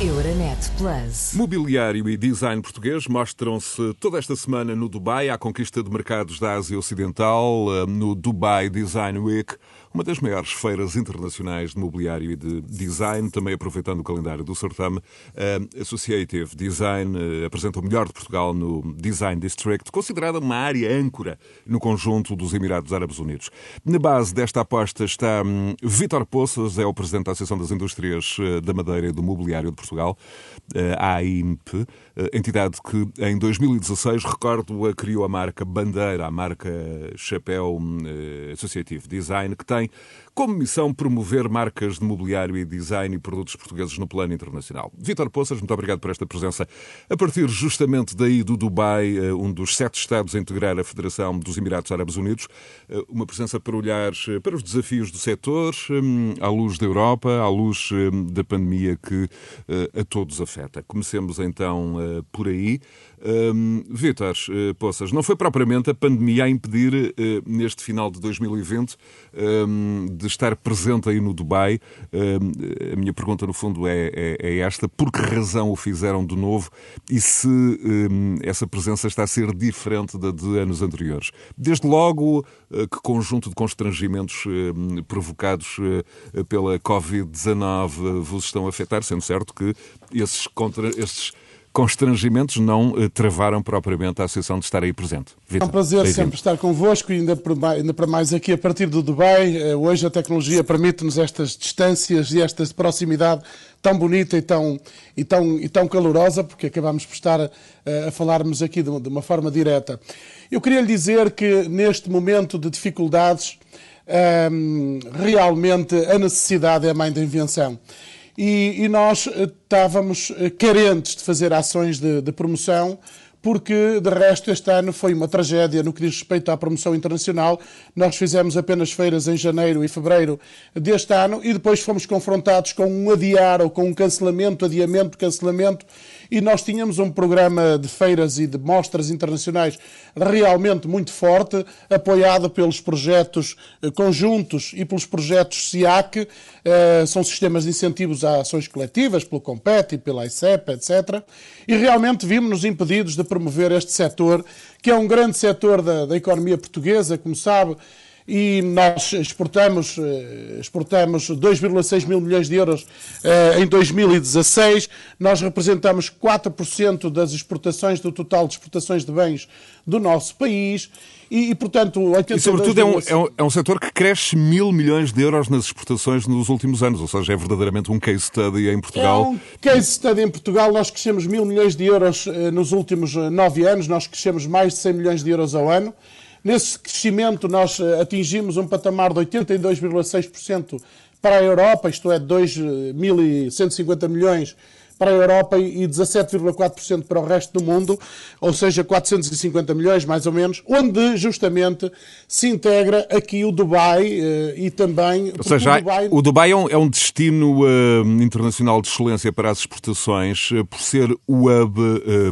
Euronet Plus. Mobiliário e design português mostram-se toda esta semana no Dubai, à conquista de mercados da Ásia Ocidental, eh, no Dubai Design Week, uma das maiores feiras internacionais de mobiliário e de design, também aproveitando o calendário do certame. A Associative Design eh, apresenta o melhor de Portugal no Design District, considerada uma área âncora no conjunto dos Emirados Árabes Unidos. Na base desta aposta está hum, Vítor Poças, é o presidente da Associação das Indústrias eh, da Madeira e do Mobiliário de Portugal, a AIMP, entidade que em 2016, recordo, criou a marca Bandeira, a marca Chapéu hum, Associative Design, que tem como missão promover marcas de mobiliário e design e produtos portugueses no plano internacional. Vítor Poças, muito obrigado por esta presença. A partir justamente daí do Dubai, eh, um dos sete Estados a integrar a Federação dos Emirados Árabes Unidos, eh, uma presença para olhar eh, para os desafios do setor, à luz da Europa, à luz da pandemia que a todos afeta. Comecemos então por aí. Um, Vítor Poças, não foi propriamente a pandemia a impedir, neste final de 2020, um, de estar presente aí no Dubai. Um, a minha pergunta, no fundo, é, é, é, esta: por que razão o fizeram de novo e se essa presença está a ser diferente da de anos anteriores? Desde logo, uh, que conjunto de constrangimentos uh, provocados uh, pela Covid-19 vos estão a afetar, sendo certo que esses, contra, esses constrangimentos não eh, travaram propriamente a Associação de estar aí presente. Vitor, é um prazer sempre estar convosco, ainda, ainda para mais aqui a partir do Dubai. Eh, hoje a tecnologia permite-nos estas distâncias e esta proximidade tão bonita e tão, e tão, e tão calorosa, porque acabamos por estar a, eh, a falarmos aqui de, de, uma forma direta. Eu queria lhe dizer que neste momento de dificuldades, ehm, realmente a necessidade é a mãe da invenção e, e nós eh, estávamos eh, carentes de fazer ações de, de promoção porque de resto este ano foi uma tragédia no que diz respeito à promoção internacional. Nós fizemos apenas feiras em janeiro e fevereiro deste ano e depois fomos confrontados com um adiar ou com um cancelamento, adiamento, cancelamento e nós tínhamos um programa de feiras e de mostras internacionais realmente muito forte, apoiado pelos projetos eh, conjuntos e pelos projetos SIAC, eh, são sistemas de incentivos a ações coletivas, pelo Compete, pela ICEP, etc. E realmente vimos-nos impedidos de promover este setor, que é um grande setor da, da economia portuguesa, como sabe, e nós exportamos, eh, exportamos 2,6 mil milhões de euros eh, em 2016. Nós representamos 4% das exportações, do total de exportações de bens do nosso país. E, e portanto, e, sobretudo, é um, é, um, é um setor que cresce mil milhões de euros nas exportações nos últimos anos, ou seja, é verdadeiramente um case study em Portugal. É um case study em Portugal. Nós crescemos mil milhões de euros eh, nos últimos nove anos, nós crescemos mais de 100 milhões de euros ao ano. Nesse crescimento, nós eh, atingimos um patamar de 82,6% para a Europa, isto é, 2.150 milhões para a Europa e 17,4% para o resto do mundo, ou seja, 450 milhões mais ou menos, onde justamente se integra aqui o Dubai uh, e também. Ou seja, o Dubai, o Dubai é, um, é um destino uh, internacional de excelência para as exportações, uh, por ser o hub,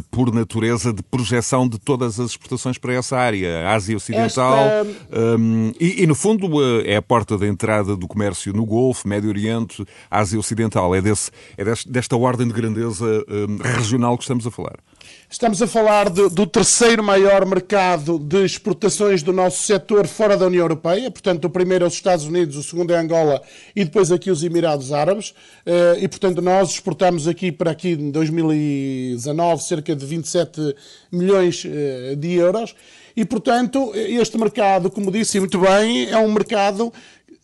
por natureza, de projeção de todas as exportações para essa área, Ásia Ocidental. Esta... Um, e, e, no fundo, é a porta de entrada do comércio no Golfo, Médio Oriente, Ásia Ocidental. É, desse, é desta ordem de de grandeza um, regional que estamos a falar? Estamos a falar de, do terceiro maior mercado de exportações do nosso setor fora da União Europeia. Portanto, o primeiro é os Estados Unidos, o segundo é Angola e depois aqui os Emirados Árabes. Eh, e, portanto, nós exportamos aqui para aqui em 2019 cerca de 27 milhões eh, de euros. E, portanto, este mercado, como disse muito bem, é um mercado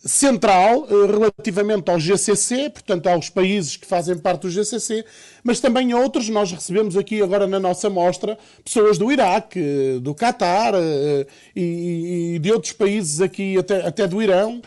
central eh, relativamente ao GCC, portanto aos países que fazem parte do GCC, mas também outros. Nós recebemos aqui agora na nossa mostra pessoas do Iraque, eh, do Catar eh, e de outros países aqui, até, até do Irão.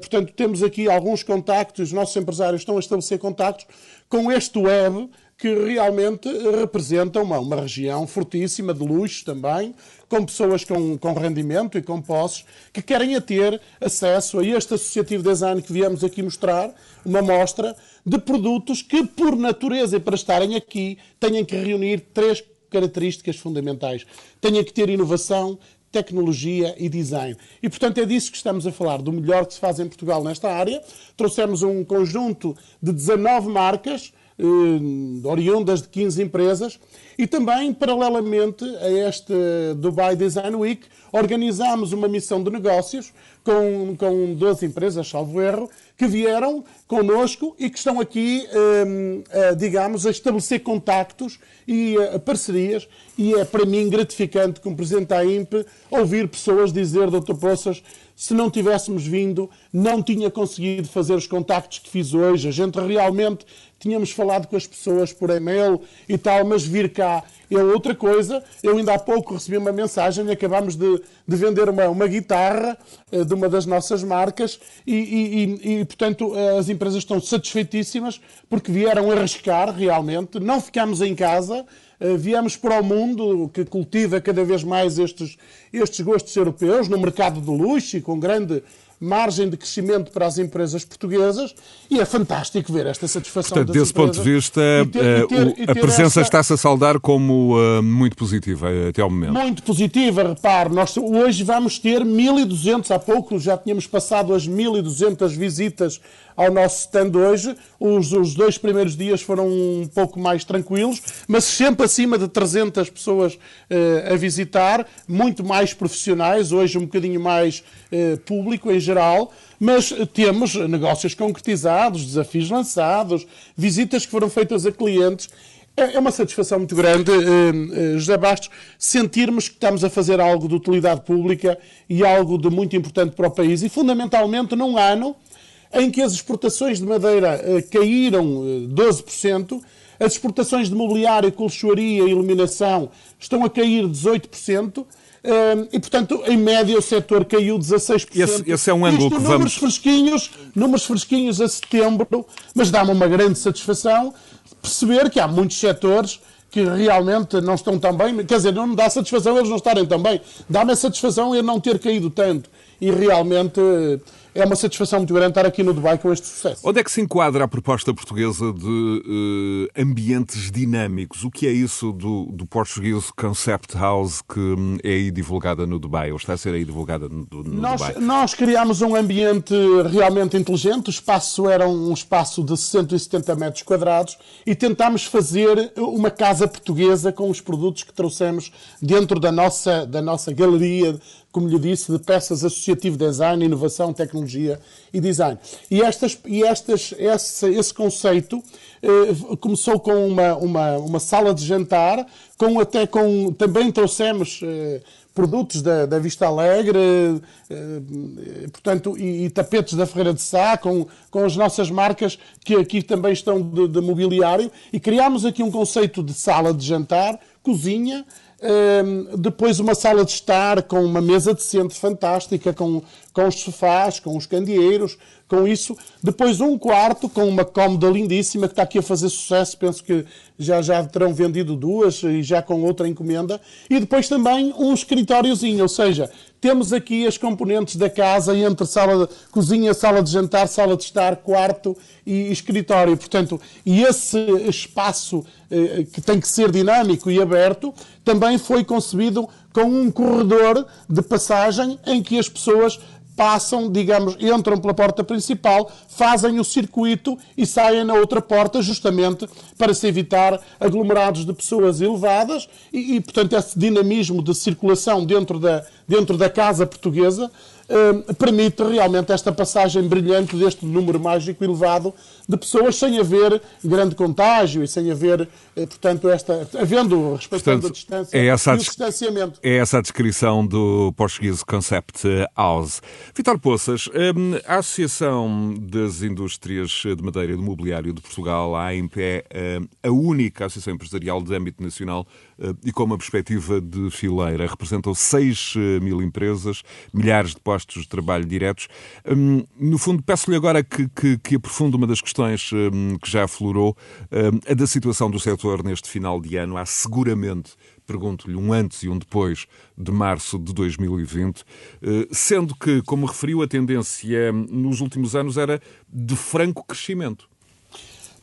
Portanto, temos aqui alguns contactos, os nossos empresários estão a estabelecer contactos com este web que realmente representa uma, uma região fortíssima, de luxo também, com pessoas com, com rendimento e com posses, que querem a ter acesso a este associativo design que viemos aqui mostrar, uma mostra de produtos que, por natureza e para estarem aqui, têm que reunir três características fundamentais. Têm que ter inovação, tecnologia e design. E, portanto, é disso que estamos a falar, do melhor que se faz em Portugal nesta área. Trouxemos um conjunto de 19 marcas eh, oriundas de 15 empresas. E também, paralelamente a este Dubai Design Week, organizámos uma missão de negócios com, com 12 empresas, salvo erro, que vieram connosco e que estão aqui, eh, digamos, a estabelecer contactos e eh, parcerias. E é para mim gratificante, como Presidente da IMP, ouvir pessoas dizer, Dr. Poças, se não tivéssemos vindo, não tinha conseguido fazer os contactos que fiz hoje. A gente realmente tínhamos falado com as pessoas por e-mail e tal, mas vir cá é outra coisa. Eu ainda há pouco recebi uma mensagem, acabámos de, de vender uma, uma guitarra uh, de uma das nossas marcas e, e, e, portanto, as empresas estão satisfeitíssimas porque vieram arriscar realmente, não ficámos em casa, uh, viemos para o mundo que cultiva cada vez mais estes, estes gostos europeus, no mercado de luxo e com grande margem de crescimento para as empresas portuguesas e é fantástico ver esta satisfação Portanto, desse ponto de vista, ter, ter, a presença está-se a saldar como uh, muito positiva até ao momento. Muito positiva, repare, nós hoje vamos ter 1.200, há pouco já tínhamos passado as 1.200 visitas ao nosso stand hoje. Os, os, dois primeiros dias foram um pouco mais tranquilos, mas sempre acima de 300 pessoas uh, a visitar, muito mais profissionais, hoje um bocadinho mais uh, público em geral. Mas temos negócios concretizados, desafios lançados, visitas que foram feitas a clientes. É, é uma satisfação muito grande, uh, José Bastos, sentirmos que estamos a fazer algo de utilidade pública e algo de muito importante para o país. E, fundamentalmente, num ano em que as exportações de madeira uh, caíram uh, 12%, as exportações de mobiliário, colchoaria e iluminação estão a cair 18%. Uh, e, portanto, em média, o setor caiu 16%. Esse, esse é um ângulo Isto, que números vamos... Fresquinhos, números fresquinhos a setembro, mas dá-me uma grande satisfação perceber que há muitos setores que realmente não estão tão bem. Quer dizer, não me dá satisfação eles não estarem tão bem. Dá-me a satisfação ele não ter caído tanto. E realmente é uma satisfação muito grande estar aqui no Dubai com este sucesso. Onde é que se enquadra a proposta portuguesa de uh, ambientes dinâmicos? O que é isso do, do português Concept House que hum, é aí divulgada no Dubai, ou está a ser aí divulgada no, no nós, Dubai? Nós criámos um ambiente realmente inteligente, o espaço era um espaço de 170 metros quadrados e tentámos fazer uma casa portuguesa com os produtos que trouxemos dentro da nossa, da nossa galeria como lhe disse, de peças associativo design, inovação, tecnologia e design. E, estas, e estas, esse, esse conceito eh, começou com uma, uma, uma, sala de jantar, com até com também trouxemos eh, produtos da, da, Vista Alegre, eh, portanto, e, e, tapetes da Ferreira de Sá, com, com as nossas marcas que aqui também estão de, de mobiliário, e criámos aqui um conceito de sala de jantar, cozinha, depois uma sala de estar com uma mesa de fantástica, com, com os sofás, com os candeeiros, com isso. Depois um quarto com uma cómoda lindíssima que está aqui a fazer sucesso, penso que já, já terão vendido duas e já com outra encomenda. E depois também um escritóriozinho, ou seja, temos aqui as componentes da casa entre sala de cozinha, sala de jantar, sala de estar, quarto e escritório. Portanto, e esse espaço eh, que tem que ser dinâmico e aberto também foi concebido com um corredor de passagem em que as pessoas passam, digamos, entram pela porta principal, fazem o circuito e saem na outra porta, justamente para se evitar aglomerados de pessoas elevadas e, e portanto, esse dinamismo de circulação dentro da, dentro da casa portuguesa eh, permite realmente esta passagem brilhante deste número mágico elevado de pessoas sem haver grande contágio e sem haver, eh, portanto, esta, havendo, respeitando portanto, a distância é essa e o distanciamento. É essa a descrição do português Concept House. Vitor Poças, eh, a Associação das Indústrias de Madeira e do Mobiliário de Portugal, a AIMP, é a única associação empresarial de âmbito nacional e com uma perspectiva de fileira. Representam 6 mil empresas, milhares de postos de trabalho diretos. Hum, no fundo, peço-lhe agora que, que, que, aprofunde uma das questões hum, que já aflorou, hum, a da situação do setor neste final de ano. Há seguramente pergunto-lhe, um antes e um depois de março de 2020, sendo que, como referiu, a tendência nos últimos anos era de franco crescimento.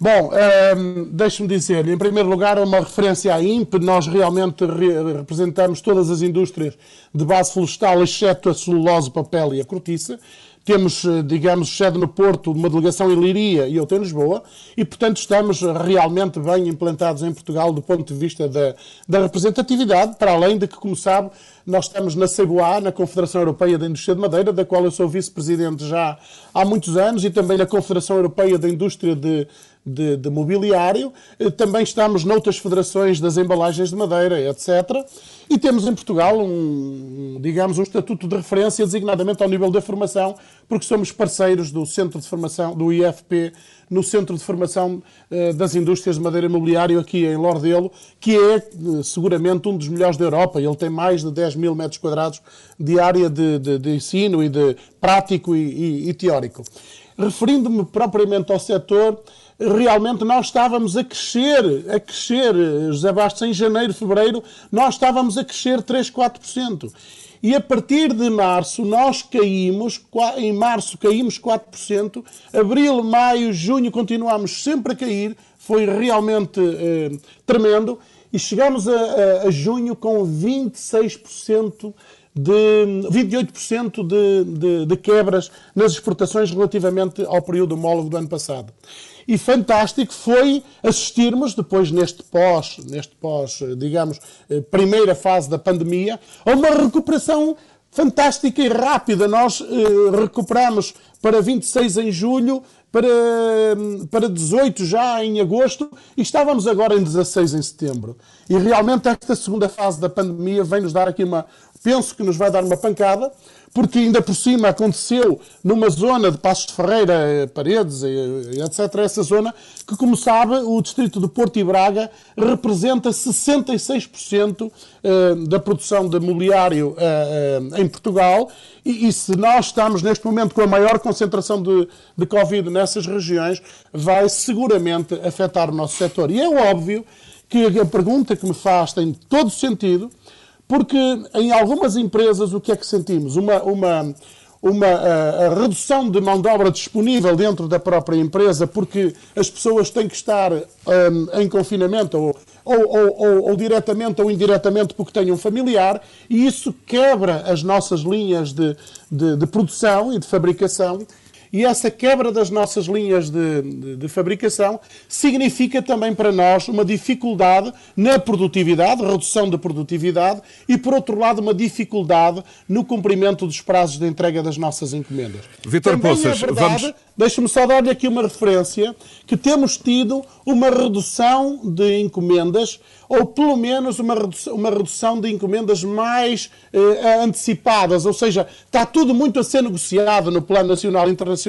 Bom, um, deixe-me dizer, em primeiro lugar, uma referência à INPE. Nós realmente re representamos todas as indústrias de base florestal, exceto a celulose, o papel e a cortiça. Temos, eh, digamos, sede no Porto, uma delegação em Liria e outra em Lisboa, e, portanto, estamos realmente bem implantados em Portugal do ponto de vista da, da representatividade, para além de que, como sabe, nós estamos na CEBOA, na Confederação Europeia da Indústria de Madeira, da qual eu sou vice-presidente já há muitos anos, e também na Confederação Europeia da Indústria de, de, de Mobiliário. Eh, também estamos noutras federações das embalagens de madeira, etc. E temos em Portugal um, digamos, um estatuto de referência designadamente ao nível da formação, porque somos parceiros do Centro de Formação, do IFP, no Centro de Formação uh, das Indústrias de Madeira Imobiliário aqui em Lordelo, que é uh, seguramente um dos melhores da Europa. Ele tem mais de 10 mil metros quadrados de área de, de, de ensino e de prático e, e, e teórico. Referindo-me propriamente ao setor, realmente nós estávamos a crescer, a crescer, José Bastos, em janeiro, fevereiro, nós estávamos a crescer 3, 4%. E a partir de março nós caímos, em março caímos 4%, abril, maio, junho continuámos sempre a cair, foi realmente eh, tremendo, e chegamos a, a, a junho com 26% de 28% de, de, de, quebras nas exportações relativamente ao período homólogo do ano passado e fantástico foi assistirmos depois neste pós, neste pós, digamos, eh, primeira fase da pandemia, a uma recuperação fantástica e rápida. Nós eh, recuperamos para 26 em julho, para, para 18 já em agosto e estávamos agora em 16 em setembro. E realmente esta segunda fase da pandemia vem nos dar aqui uma, penso que nos vai dar uma pancada, porque ainda por cima aconteceu numa zona de Passos de Ferreira, eh, Paredes, etc., essa zona, que, como sabe, o distrito de Porto e Braga representa 66% eh, da produção de mobiliário eh, em Portugal, e, e, se nós estamos neste momento com a maior concentração de, de Covid nessas regiões, vai seguramente afetar o nosso setor. E é óbvio que a pergunta que me faz tem todo sentido, porque em algumas empresas o que é que sentimos? Uma, uma, uma a, redução de mão de obra disponível dentro da própria empresa, porque as pessoas têm que estar um, em confinamento ou, ou, ou, ou, diretamente ou indiretamente porque têm um familiar, e isso quebra as nossas linhas de, de, de produção e de fabricação e essa quebra das nossas linhas de, de, de, fabricação significa também para nós uma dificuldade na produtividade, redução da produtividade, e por outro lado, uma dificuldade no cumprimento dos prazos de entrega das nossas encomendas. Vitor Poças, é vamos. Deixe-me só dar-lhe aqui uma referência que temos tido uma redução de encomendas ou pelo menos uma redução, uma redução de encomendas mais eh, antecipadas, ou seja, está tudo muito a ser negociado no plano nacional e internacional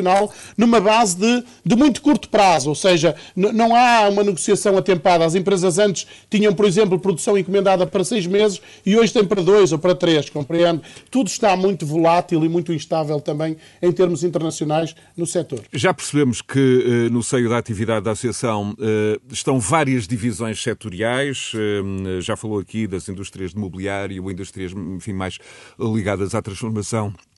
numa base de, de muito curto prazo, ou seja, não há uma negociação atempada. As empresas antes tinham, por exemplo, produção encomendada para seis meses e hoje tem para dois ou para três, compreende? Tudo está muito volátil e muito instável também em termos internacionais no setor. Já percebemos que eh, no seio da atividade da Associação eh, estão várias divisões setoriais, Hum, já falou aqui das indústrias de mobiliário, indústrias enfim, mais ligadas à transformação eh,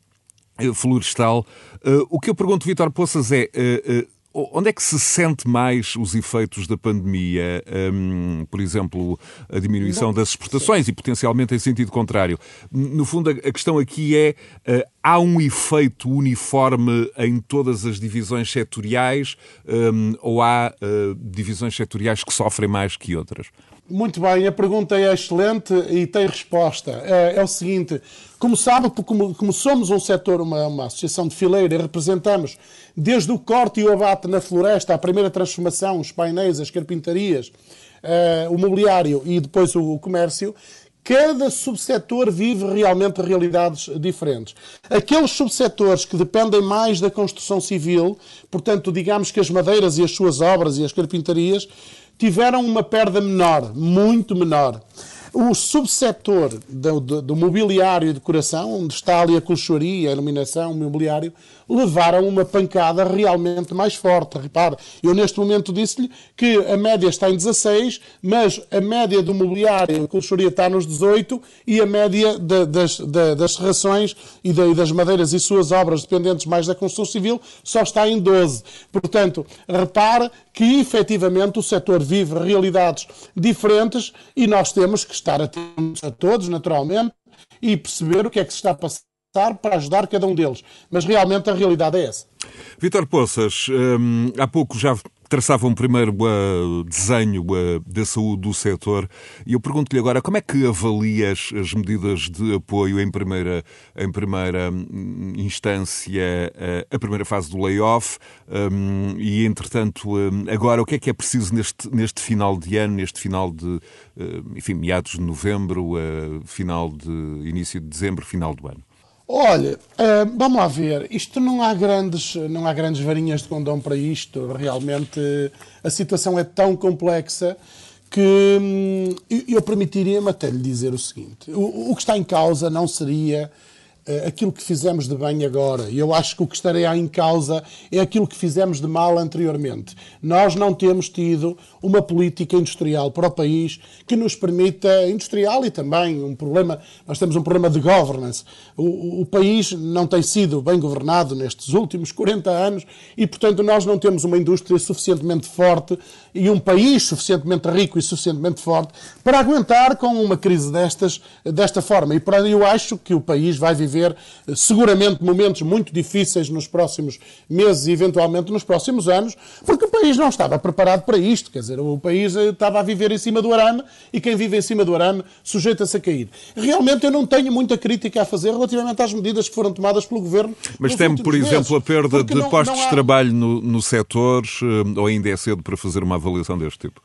florestal. Eh, o que eu pergunto, Vitor Poças, é eh, Onde é que se sente mais os efeitos da pandemia? Um, por exemplo, a diminuição das exportações e potencialmente em sentido contrário. No fundo, a questão aqui é: uh, há um efeito uniforme em todas as divisões setoriais um, ou há uh, divisões setoriais que sofrem mais que outras? Muito bem, a pergunta é excelente e tem resposta. É, é o seguinte: como sabe, como, como somos um setor, uma, uma, associação de fileira e representamos desde o corte e o abate na floresta, a primeira transformação, os painéis, as carpintarias, uh, o mobiliário e depois o, o comércio, cada subsetor vive realmente realidades diferentes. Aqueles subsetores que dependem mais da construção civil, portanto, digamos que as madeiras e as suas obras e as carpintarias, tiveram uma perda menor, muito menor. O subsetor do, do, do, mobiliário e decoração, onde está ali a colchoaria, a iluminação, o mobiliário, levaram uma pancada realmente mais forte. Repare, eu neste momento disse-lhe que a média está em 16, mas a média do mobiliário e colchoaria está nos 18 e a média de, das, de, das serrações e, de, e das madeiras e suas obras dependentes mais da construção civil só está em 12. Portanto, repare que efetivamente o setor vive realidades diferentes e nós temos que estar atentos a todos, naturalmente, e perceber o que é que se está a passar para ajudar cada um deles. Mas realmente a realidade é essa. Vitor Poças, hum, há pouco já traçava um primeiro uh, desenho uh, da saúde do setor e eu pergunto-lhe agora como é que avalias as medidas de apoio em primeira, em primeira hum, instância, uh, a primeira fase do layoff um, e, entretanto, um, agora o que é que é preciso neste, neste final de ano, neste final de, enfim, meados de novembro, final de início de dezembro, final do ano? Olha, uh, vamos lá ver. Isto não há grandes, não há grandes varinhas de condão para isto. Realmente a situação é tão complexa que hum, eu permitiria-me até lhe dizer o seguinte: o, o que está em causa não seria aquilo que fizemos de bem agora. E eu acho que o que estará em causa é aquilo que fizemos de mal anteriormente. Nós não temos tido uma política industrial para o país que nos permita, industrial e também um problema, nós temos um problema de governance. O, o país não tem sido bem governado nestes últimos 40 anos e, portanto, nós não temos uma indústria suficientemente forte e um país suficientemente rico e suficientemente forte para aguentar com uma crise destas, desta forma. E para eu acho que o país vai viver viver seguramente momentos muito difíceis nos próximos meses e eventualmente nos próximos anos, porque o país não estava preparado para isto. Quer dizer, o país eh, estava a viver em cima do arame e quem vive em cima do arame sujeita-se a cair. Realmente eu não tenho muita crítica a fazer relativamente às medidas que foram tomadas pelo governo. Mas teme, por exemplo, meses, a perda de não, postos não há... de trabalho no, no setor, eh, ou ainda é cedo para fazer uma avaliação deste tipo?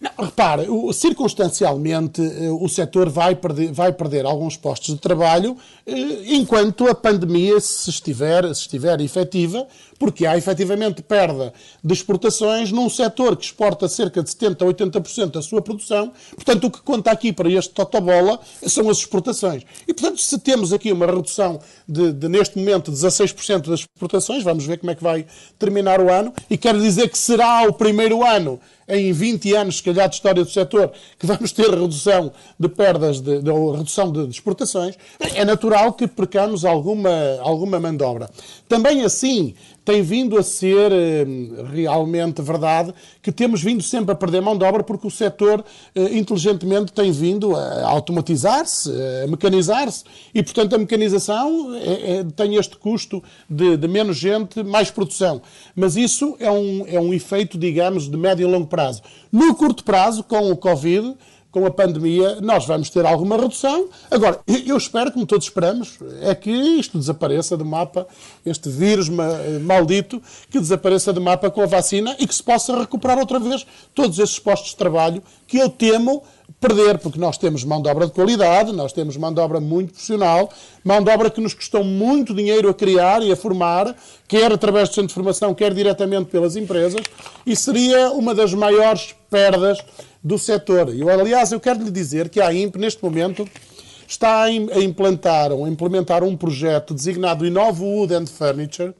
Não, repare, circunstancialmente eh, o setor vai perder, vai perder alguns postos de trabalho eh, enquanto a pandemia se estiver, se estiver efetiva, porque há efetivamente perda de exportações num setor que exporta cerca de 70% a 80% da sua produção. Portanto, o que conta aqui para este totobola são as exportações. E, portanto, se temos aqui uma redução de, de neste momento, 16% das exportações, vamos ver como é que vai terminar o ano, e quero dizer que será o primeiro ano em 20 anos, se calhar, de história do setor, que vamos ter redução de perdas, de, de, ou redução de, de exportações, é natural que percamos alguma, alguma mandobra. Também assim, tem vindo a ser eh, realmente verdade que temos vindo sempre a perder mão de obra porque o setor eh, inteligentemente tem vindo a automatizar-se, a mecanizar-se e, portanto, a mecanização é, é, tem este custo de, de, menos gente, mais produção. Mas isso é um, é um efeito, digamos, de médio e longo prazo. No curto prazo, com o Covid, com a pandemia, nós vamos ter alguma redução. Agora, eu espero, como todos esperamos, é que isto desapareça do mapa, este vírus maldito, que desapareça do mapa com a vacina e que se possa recuperar outra vez todos esses postos de trabalho que eu temo perder, porque nós temos mão de obra de qualidade, nós temos mão de obra muito profissional, mão de obra que nos custou muito dinheiro a criar e a formar, quer através do centro de formação, quer diretamente pelas empresas, e seria uma das maiores perdas do setor. Eu, aliás, eu quero lhe dizer que a IMP, neste momento, está a implantar, a implementar um projeto designado Innovo Wood and Furniture,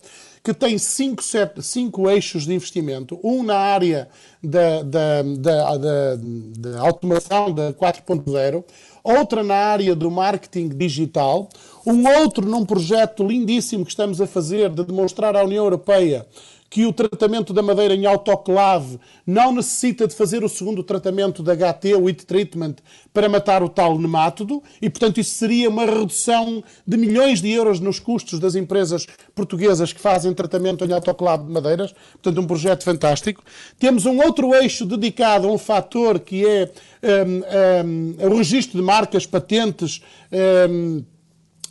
que tem cinco, cinco eixos de investimento, um na área da, da, da, da, da automação da 4.0, outra na área do marketing digital, um outro num projeto lindíssimo que estamos a fazer de demonstrar à União Europeia que o tratamento da madeira em autoclave não necessita de fazer o segundo tratamento da HT, o heat treatment, para matar o tal nemátodo, e portanto isso seria uma redução de milhões de euros nos custos das empresas portuguesas que fazem tratamento em autoclave de madeiras, portanto um projeto fantástico. Temos um outro eixo dedicado a um fator que é um, um, o registro de marcas, patentes, um,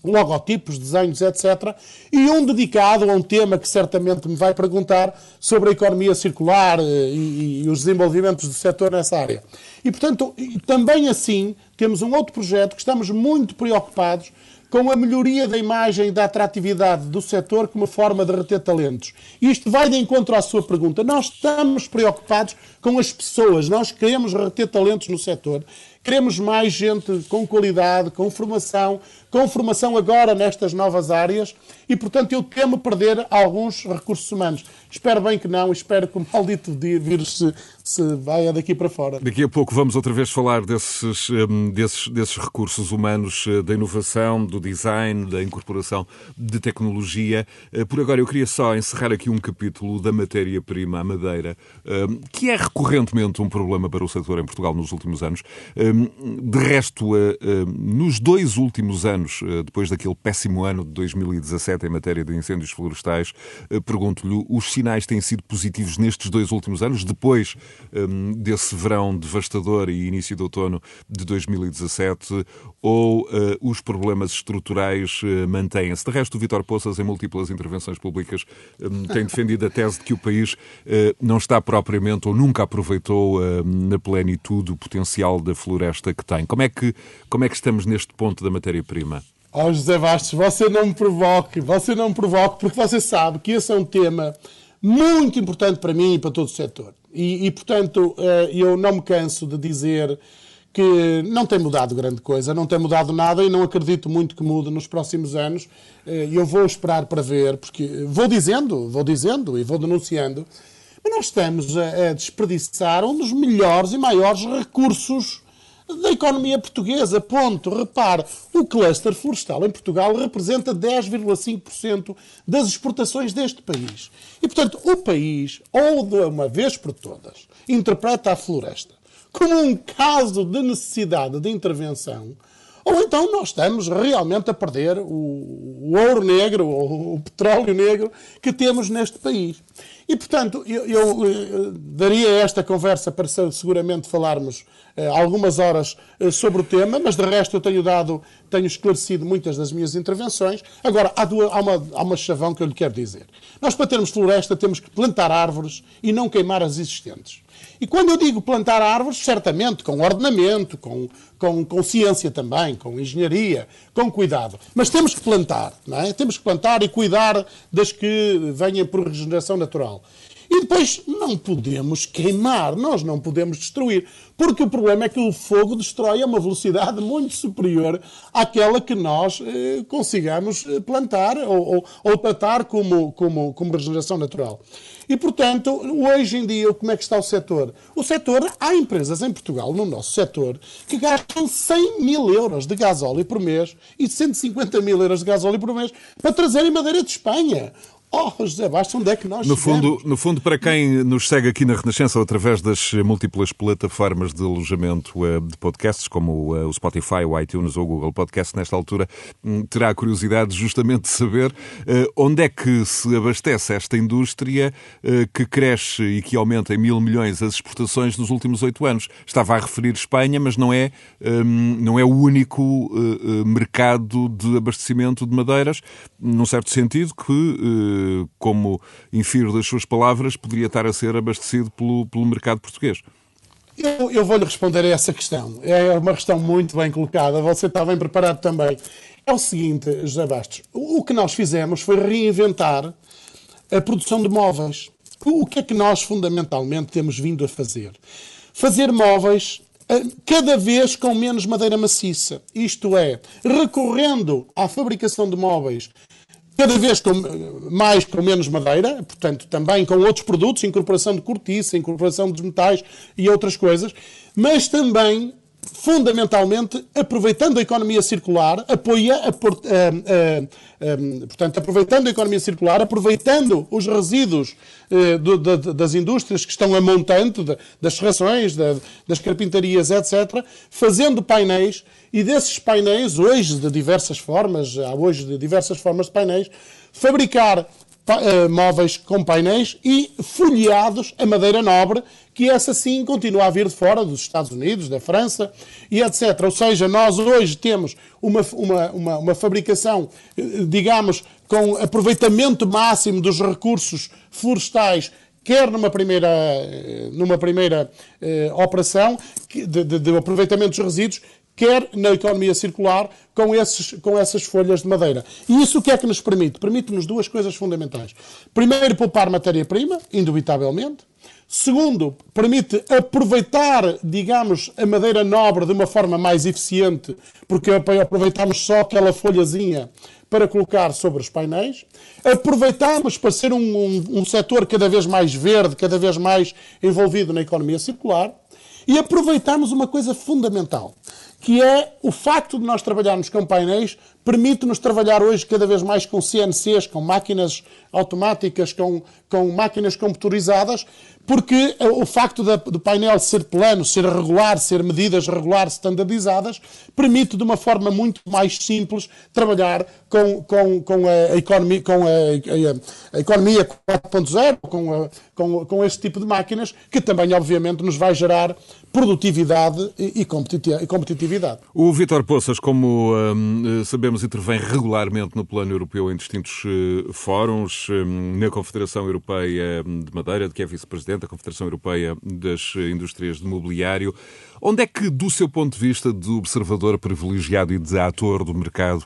logotipos, desenhos, etc. E um dedicado a um tema que certamente me vai perguntar sobre a economia circular eh, e, e os desenvolvimentos do setor nessa área. E, portanto, também assim, temos um outro projeto que estamos muito preocupados com a melhoria da imagem e da atratividade do setor como forma de reter talentos. Isto vai de encontro à sua pergunta. Nós estamos preocupados com as pessoas, nós queremos reter talentos no setor, queremos mais gente com qualidade, com formação, com formação agora nestas novas áreas e, portanto, eu temo perder alguns recursos humanos. Espero bem que não, espero que o maldito vírus se, se vai daqui para fora. Daqui a pouco vamos outra vez falar desses, hum, desses, desses recursos humanos, eh, da inovação, do design, da incorporação de tecnologia. Eh, por agora, eu queria só encerrar aqui um capítulo da matéria-prima, a madeira, hum, que é recorrentemente um problema para o setor em Portugal nos últimos anos. Hum, De resto, nos dois últimos anos, depois daquele péssimo ano de 2017 em matéria de incêndios florestais, pergunto-lhe, os sinais têm sido positivos nestes dois últimos anos, depois desse verão devastador e início de outono de 2017, ou os problemas estruturais mantêm-se? De resto, o Vítor Poças, em múltiplas intervenções públicas, tem defendido a tese de que o país não está propriamente ou nunca aproveitou na plenitude o potencial da floresta que tem. Como é que, como é que estamos neste ponto da matéria-prima? Oh, José Bastos, você não me provoque, você não me provoque, porque você sabe que esse é um tema muito importante para mim e para todo o setor. E, e portanto, eh, eu não me canso de dizer que não tem mudado grande coisa, não tem mudado nada e não acredito muito que mude nos próximos anos. Eh, eu vou esperar para ver, porque vou dizendo, vou dizendo e vou denunciando, mas nós estamos a, desperdiçar um dos melhores e maiores recursos da economia portuguesa. Ponto. Repare, o cluster florestal em Portugal representa 10,5% das exportações deste país. E, portanto, o país, ou de uma vez por todas, interpreta a floresta como um caso de necessidade de intervenção, ou então nós estamos realmente a perder o, o ouro negro, ou o petróleo negro que temos neste país. E, portanto, eu, eu, eu, daria esta conversa para seguramente falarmos eh, algumas horas eh, sobre o tema, mas de resto eu tenho dado, tenho esclarecido muitas das minhas intervenções. Agora, há, duas, há, uma, há uma chavão que eu lhe quero dizer. Nós, para termos floresta, temos que plantar árvores e não queimar as existentes. E quando eu digo plantar árvores, certamente com ordenamento, com, com, com ciência também, com engenharia, com cuidado. Mas temos que plantar, não é? Temos que plantar e cuidar das que venham por regeneração natural. E depois não podemos queimar, nós não podemos destruir, porque o problema é que o fogo destrói a uma velocidade muito superior àquela que nós eh, consigamos eh, plantar ou, ou, ou tratar como, como, como regeneração natural. E, portanto, hoje em dia, como é que está o setor? O setor, há empresas em Portugal, no nosso setor, que gastam 100 mil euros de gasóleo por mês e 150 mil euros de gasóleo por mês para trazerem madeira de Espanha. Oh, José Bastos, onde é que nós no fundo, no fundo, para quem nos segue aqui na Renascença através das múltiplas plataformas de alojamento eh, de podcasts, como eh, o Spotify, o iTunes ou o Google Podcast, nesta altura, hum, terá a curiosidade justamente de saber eh, onde é que se abastece esta indústria que cresce e que aumenta em mil milhões as exportações nos últimos oito anos. Estava a referir Espanha, mas não é, hum, não é o único mercado de abastecimento de madeiras, num certo sentido que como infiro das suas palavras, poderia estar a ser abastecido pelo, pelo mercado português? Eu, eu vou-lhe responder a essa questão. É uma questão muito bem colocada. Você está bem preparado também. É o seguinte, José Bastos. O que nós fizemos foi reinventar a produção de móveis. O que é que nós fundamentalmente temos vindo a fazer? Fazer móveis eh, cada vez com menos madeira maciça. Isto é, recorrendo à fabricação de móveis cada vez com, mais com menos madeira, portanto, também com outros produtos, incorporação de cortiça, incorporação de metais e outras coisas, mas também fundamentalmente aproveitando a economia circular, apoia, a, a, a, portanto, aproveitando a economia circular, aproveitando os resíduos eh, do, das indústrias que estão a montante, das serrações, das carpintarias, etc., fazendo painéis e desses painéis, hoje de diversas formas, há hoje de diversas formas de painéis, fabricar uh, móveis com painéis e folheados a madeira nobre, que essa sim continua a vir de fora, dos Estados Unidos, da França e etc. Ou seja, nós hoje temos uma, uma, uma, uma fabricação, eh, digamos, com aproveitamento máximo dos recursos florestais quer numa primeira, eh, numa primeira eh, operação de, de, de, aproveitamento dos resíduos, quer na economia circular com, esses, com essas folhas de madeira. E isso o que é que nos permite? Permite-nos duas coisas fundamentais. Primeiro, poupar matéria-prima, indubitavelmente. Segundo, permite aproveitar, digamos, a madeira nobre de uma forma mais eficiente, porque aproveitamos só aquela folhazinha para colocar sobre os painéis. Aproveitamos para ser um, um, um setor cada vez mais verde, cada vez mais envolvido na economia circular. E aproveitamos uma coisa fundamental, que é o facto de nós trabalharmos com painéis permite-nos trabalhar hoje cada vez mais com CNCs, com máquinas automáticas, com, com máquinas computadorizadas, porque eh, o facto do painel ser plano, ser regular, ser medidas regulares, standardizadas, permite de uma forma muito mais simples trabalhar com, com, com a, economia, com a, a, a economia 4.0, com, com, com este tipo de máquinas, que também, obviamente, nos vai gerar produtividade e competitividade. O Vítor Poças, como hum, sabemos, intervém regularmente no plano europeu em distintos uh, fóruns, um, na Confederação Europeia de Madeira, de que é vice-presidente, a Confederação Europeia das Indústrias de Mobiliário. Onde é que, do seu ponto de vista de observador privilegiado e de ator do mercado,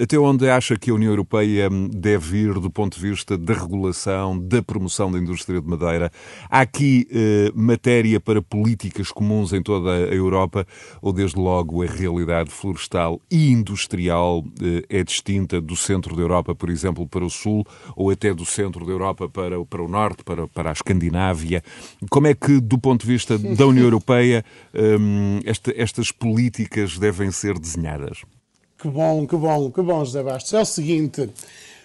até onde acha que a União Europeia deve ir do ponto de vista da regulação, da promoção da indústria de madeira? Há aqui eh, matéria para políticas comuns em toda a Europa ou, desde logo, a realidade florestal e industrial eh, é distinta do centro da Europa, por exemplo, para o sul, ou até do centro da Europa para, para o norte, para, para a Escandinávia? Como é que, do ponto de vista da União Europeia, eh, um, esta, estas políticas devem ser desenhadas? Que bom, que bom, que bom, José Bastos. É o seguinte.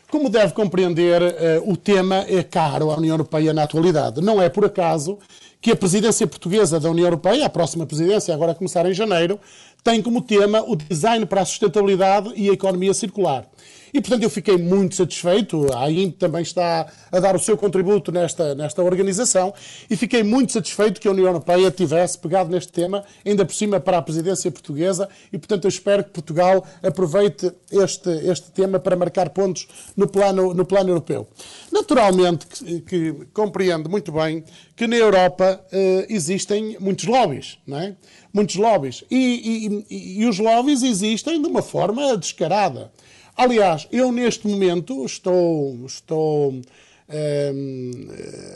Como deve compreender, uh, o tema é caro à União Europeia na atualidade. Não é por acaso que a presidência portuguesa da União Europeia, a próxima presidência, agora a começar em janeiro, tem como tema o design para a sustentabilidade e a economia circular. E, portanto, eu fiquei muito satisfeito. A INT também está a dar o seu contributo nesta, nesta organização e fiquei muito satisfeito que a União Europeia tivesse pegado neste tema, ainda por cima para a presidência portuguesa, e, portanto, eu espero que Portugal aproveite este, este tema para marcar pontos no plano, no plano europeu. Naturalmente, que, que compreendo muito bem que na Europa eh, existem muitos lobbies, não é? Muitos lobbies. E, e, e os lobbies existem de uma forma descarada. Aliás, eu neste momento estou, estou um,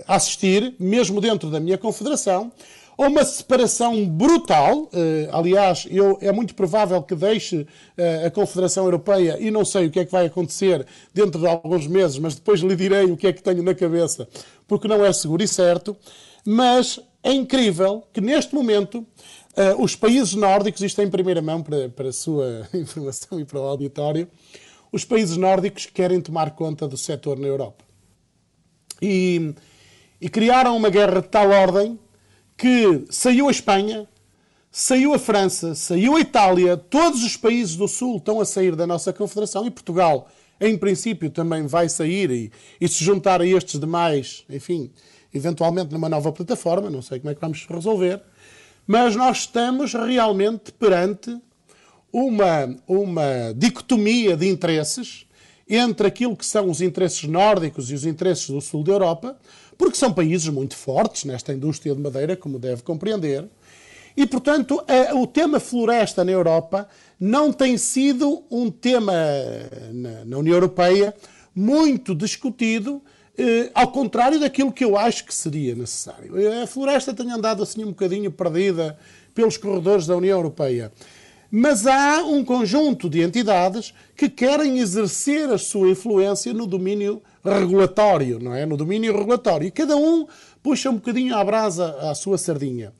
a assistir, mesmo dentro da minha confederação, a uma separação brutal. Uh, aliás, eu, é muito provável que deixe uh, a Confederação Europeia e não sei o que é que vai acontecer dentro de alguns meses, mas depois lhe direi o que é que tenho na cabeça, porque não é seguro e certo. Mas é incrível que neste momento uh, os países nórdicos, isto é em primeira mão para, para a sua informação e para o auditório, os países nórdicos querem tomar conta do setor na Europa. E, e criaram uma guerra de tal ordem que saiu a Espanha, saiu a França, saiu a Itália, todos os países do Sul estão a sair da nossa Confederação e Portugal, em princípio, também vai sair e, e se juntar a estes demais, enfim, eventualmente numa nova plataforma, não sei como é que vamos resolver, mas nós estamos realmente perante uma, uma dicotomia de interesses entre aquilo que são os interesses nórdicos e os interesses do sul da Europa, porque são países muito fortes nesta indústria de madeira, como deve compreender. E, portanto, o tema floresta na Europa não tem sido um tema na União Europeia muito discutido, eh, ao contrário daquilo que eu acho que seria necessário. A floresta tem andado assim um bocadinho perdida pelos corredores da União Europeia. Mas há um conjunto de entidades que querem exercer a sua influência no domínio regulatório, não é? No domínio regulatório. E cada um puxa um bocadinho à brasa à sua sardinha.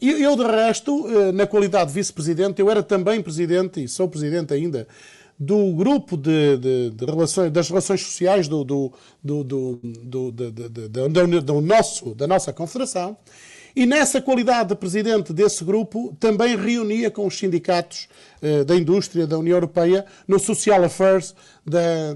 Eu, de resto, eh, na qualidade de vice-presidente, eu era também presidente, e sou presidente ainda, do grupo de, de, de relações, das relações sociais do, do, do, do, do nosso, da nossa confederação. E nessa qualidade de presidente desse grupo, também reunia com os sindicatos eh, da indústria da União Europeia no Social Affairs da,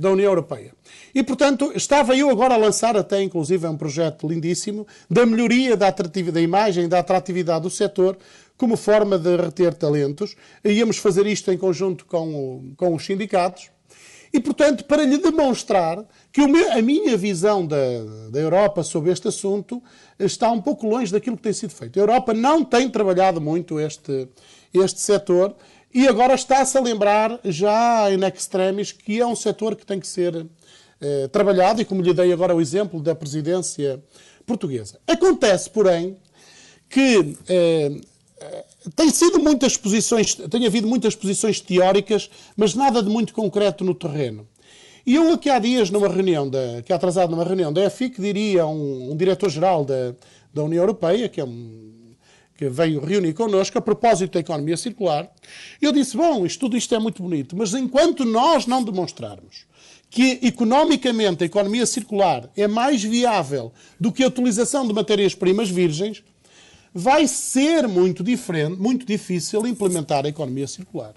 da, União Europeia. E, portanto, estava eu agora a lançar até, inclusive, é um projeto lindíssimo da melhoria da, da imagem e da atratividade do setor como forma de reter talentos. Íamos fazer isto em conjunto com, o, com os sindicatos. E, portanto, para lhe demonstrar que meu, a minha visão da, da Europa sobre este assunto está um pouco longe daquilo que tem sido feito. A Europa não tem trabalhado muito este, este setor e agora está-se a lembrar, já em extremis, que é um setor que tem que ser eh, trabalhado, e como lhe dei agora o exemplo da presidência portuguesa. Acontece, porém, que eh, tem sido muitas posições, tem havido muitas posições teóricas, mas nada de muito concreto no terreno. E eu aqui há dias, numa reunião, da, que atrasado numa reunião da EFIC, diria um, um diretor-geral da, da União Europeia, que é um, que veio reunir connosco a propósito da economia circular. Eu disse: bom, isto, tudo isto é muito bonito, mas enquanto nós não demonstrarmos que economicamente a economia circular é mais viável do que a utilização de matérias-primas virgens, vai ser muito diferente, muito difícil implementar a economia circular.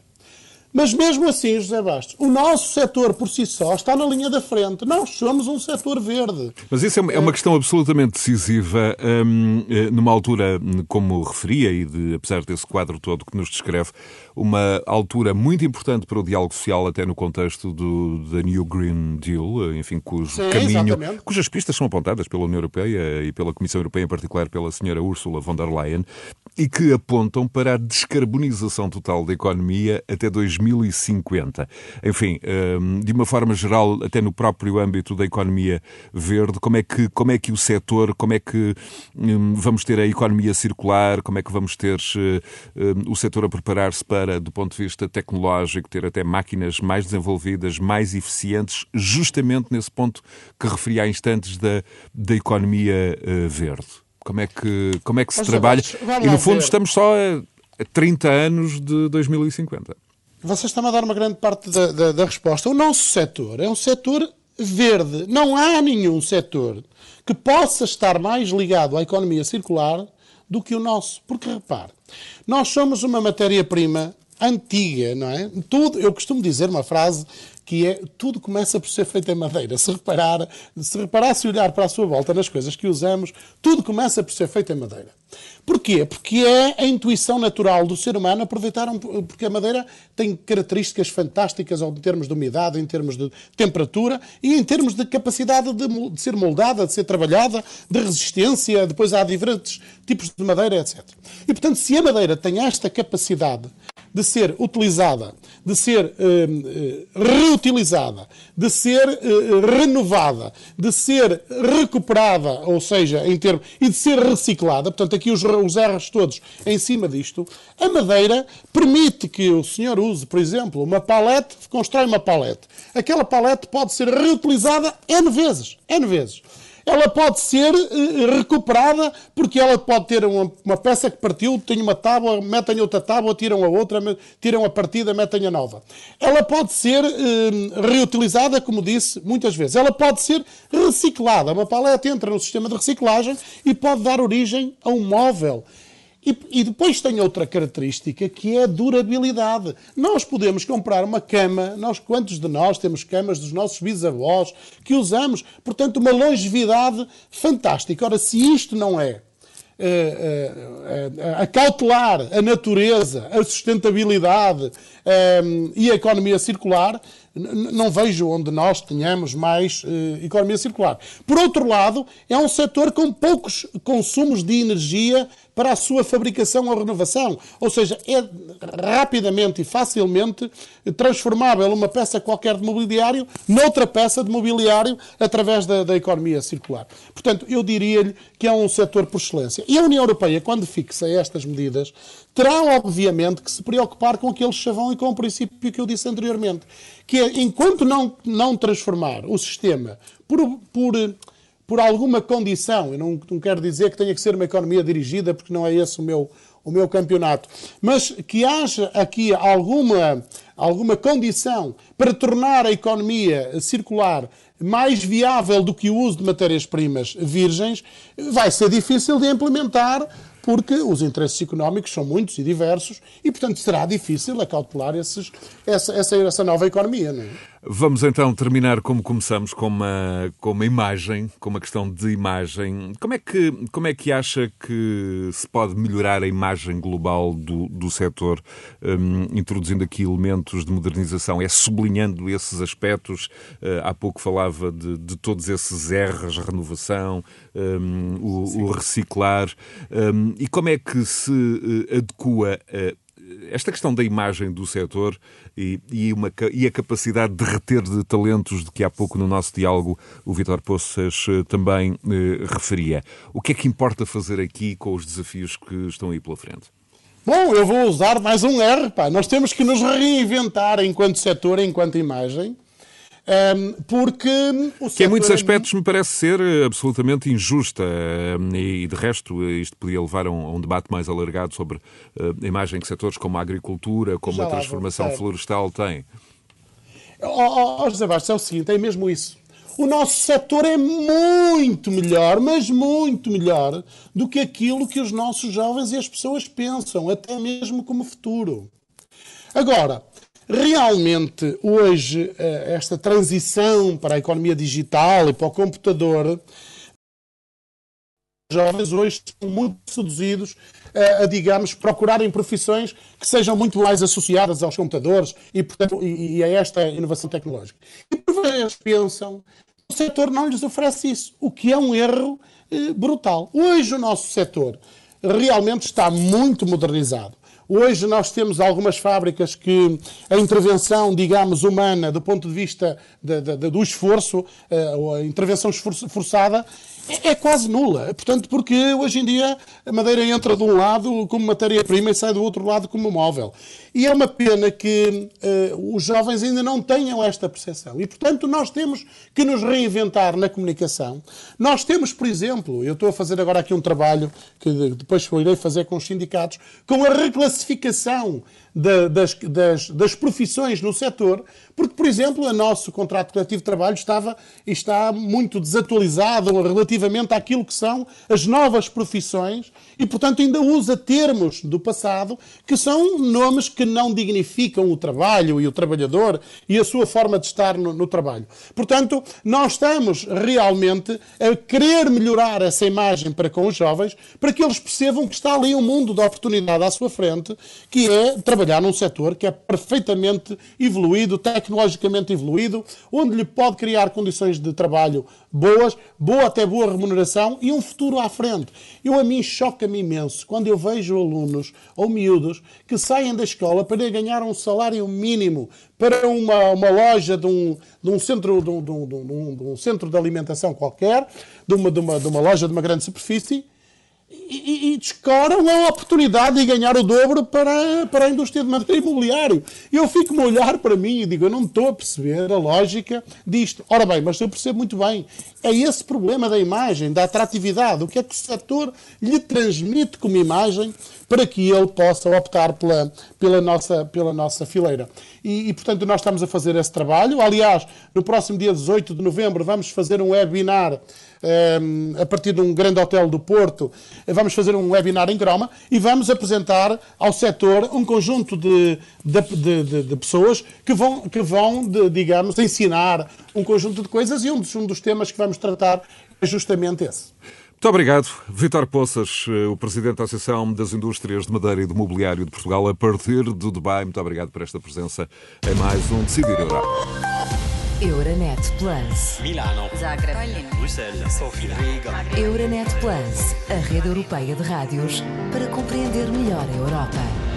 Mas mesmo assim, José Bastos, o nosso setor por si só está na linha da frente. Nós somos um setor verde. Mas isso é uma, é uma questão absolutamente decisiva hum, eh, numa altura, como referia, e de, apesar desse quadro todo que nos descreve, uma altura muito importante para o diálogo social, até no contexto do da New Green Deal, enfim, cujo Sim, caminho, exatamente. cujas pistas são apontadas pela União Europeia e pela Comissão Europeia, em particular pela senhora Ursula von der Leyen, e que apontam para a descarbonização total da economia até 2050. Enfim, hum, de uma forma geral, até no próprio âmbito da economia verde, como é que, como é que o setor, como é que hum, vamos ter a economia circular, como é que vamos ter hum, o setor a preparar-se para do ponto de vista tecnológico, ter até máquinas mais desenvolvidas, mais eficientes, justamente nesse ponto que referi há instantes da, da economia uh, verde? Como é que, como é que se Mas, trabalha? e no fundo ver. estamos só a, a 30 anos de 2050. Vocês estão a dar uma grande parte da, da, da resposta. O nosso setor é um setor verde. Não há nenhum setor que possa estar mais ligado à economia circular do que o nosso. Porque repare, nós somos uma matéria-prima antiga, não é? Tudo, eu costumo dizer uma frase que é tudo começa por ser feito em madeira. Se reparar, se reparar, se olhar para a sua volta nas coisas que usamos, tudo começa por ser feito em madeira. Porquê? Porque é a intuição natural do ser humano aproveitar, porque a madeira tem características fantásticas em termos de umidade, em termos de temperatura e em termos de capacidade de, de ser moldada, de ser trabalhada, de resistência, depois há diferentes tipos de madeira, etc. E, portanto, se a madeira tem esta capacidade de ser utilizada, de ser eh, eh, reutilizada, de ser eh, renovada, de ser recuperada, ou seja, em termos, e de ser reciclada, portanto, aqui os, os R's todos em cima disto, a madeira permite que o senhor use, por exemplo, uma palete, constrói uma palete. Aquela palete pode ser reutilizada N vezes, N vezes ela pode ser uh, recuperada, porque ela pode ter uma, uma, peça que partiu, tem uma tábua, metem outra tábua, tiram a outra, tiram a partida, metem a nova. Ela pode ser uh, reutilizada, como disse, muitas vezes. Ela pode ser reciclada. Uma paleta entra no sistema de reciclagem e pode dar origem a um móvel. E, e, depois tem outra característica que é a durabilidade. Nós podemos comprar uma cama, nós quantos de nós temos camas dos nossos bisavós que usamos, portanto, uma longevidade fantástica. Ora, se isto não é uh, uh, uh, acautelar a natureza, a sustentabilidade e a economia circular, não vejo onde nós tenhamos mais uh, economia circular. Por outro lado, é um setor com poucos consumos de energia para a sua fabricação ou renovação. Ou seja, é rapidamente e facilmente transformável uma peça qualquer de mobiliário noutra peça de mobiliário através da, da economia circular. Portanto, eu diria-lhe que é um setor por excelência. E a União Europeia, quando fixa estas medidas, terá, obviamente, que se preocupar com aquele chavão e com o princípio que eu disse anteriormente, que é, enquanto não, não transformar o sistema por, por, por alguma condição, eu não, não quero dizer que tenha que ser uma economia dirigida, porque não é esse o meu, o meu campeonato, mas que haja aqui alguma, alguma condição para tornar a economia circular mais viável do que o uso de matérias-primas virgens, vai ser difícil de implementar porque os interesses económicos são muitos e diversos e, portanto, será difícil acautelar esses, essa, essa, essa nova economia. Não é? Vamos então terminar como começamos, com uma, com uma imagem, com uma questão de imagem. Como é que, como é que acha que se pode melhorar a imagem global do, do setor, um, introduzindo aqui elementos de modernização? É sublinhando esses aspectos? Uh, há pouco falava de, de todos esses R's, renovação, um, o, o, reciclar. Um, e como é que se uh, adequa uh, esta questão da imagem do setor e, e, uma, e, a capacidade de reter de talentos de que há pouco no nosso diálogo o Vitor Poças eh, também eh, referia. O que é que importa fazer aqui com os desafios que estão aí pela frente? Bom, eu vou usar mais um R. Pá. Nós temos que nos reinventar enquanto setor, enquanto imagem. Porque. que em muitos aspectos me parece ser eh, absolutamente injusta e, de resto, isto podia levar a um, a um debate mais alargado sobre a imagem que setores como a agricultura, como Já a transformação florestal têm. Ó oh, oh, José Bastos, é o seguinte: é mesmo isso. O nosso setor é muito melhor, mas muito melhor do que aquilo que os nossos jovens e as pessoas pensam, até mesmo como futuro. Agora, realmente hoje eh, esta transição para a economia digital e para o computador jovens hoje estão muito seduzidos a, a, digamos, procurarem profissões que sejam muito mais associadas aos computadores e, portanto, e, e a esta inovação tecnológica. E por vezes pensam o setor não lhes oferece isso, o que é um erro eh, brutal. Hoje o nosso setor realmente está muito modernizado. Hoje nós temos algumas fábricas que a intervenção, digamos, humana, do ponto de vista de, de, de, do esforço, eh, a intervenção forçada, é, quase nula. Portanto, porque hoje em dia a madeira entra de um lado como matéria-prima e sai do outro lado como móvel. E é uma pena que uh, os jovens ainda não tenham esta percepção. E, portanto, nós temos que nos reinventar na comunicação. Nós temos, por exemplo, eu estou a fazer agora aqui um trabalho que depois irei fazer com os sindicatos, com a reclassificação das, das, das, profissões no setor, porque, por exemplo, o nosso contrato coletivo de trabalho estava, está muito desatualizado relativamente àquilo que são as novas profissões e, portanto, ainda usa termos do passado que são nomes que não dignificam o trabalho e o trabalhador e a sua forma de estar no, no trabalho. Portanto, nós estamos realmente a querer melhorar essa imagem para com os jovens, para que eles percebam que está ali um mundo de oportunidade à sua frente, que é trabalhar num setor que é perfeitamente evoluído, tecnologicamente evoluído, onde lhe pode criar condições de trabalho boas, boa até boa remuneração e um futuro à frente. Eu a mim choca-me imenso quando eu vejo alunos ou miúdos que saem da escola para ganhar um salário mínimo para uma, uma loja de um, de um centro de um, de, um, de um, centro de alimentação qualquer, de uma, de, uma, de uma loja de uma grande superfície, e, e, descoram a oportunidade de ganhar o dobro para, para a indústria de material imobiliário. Eu fico-me a olhar para mim e digo, eu não estou a perceber a lógica disto. Ora bem, mas eu percebo muito bem. É esse problema da imagem, da atratividade. O que é que o setor lhe transmite como imagem para que ele possa optar pela, pela, nossa, pela nossa fileira. E, e, portanto, nós estamos a fazer esse trabalho. Aliás, no próximo dia 18 de novembro, vamos fazer um webinar um, a partir de um grande hotel do Porto, vamos fazer um webinar em Groma e vamos apresentar ao setor um conjunto de, de, de, de pessoas que vão, que vão digamos, ensinar um conjunto de coisas e um dos, um dos temas que vamos tratar é justamente esse. Muito obrigado. Vitor Poças, eh, o Presidente da Associação das Indústrias de Madeira e do Mobiliário de Portugal, a partir do Dubai. Muito obrigado por esta presença em mais um Decidir Europa. Euronet Plus. Milano. Zagreb. Bruxelas. Sofia. Riga. Euronet Plus, a rede europeia de rádios para compreender melhor a Europa.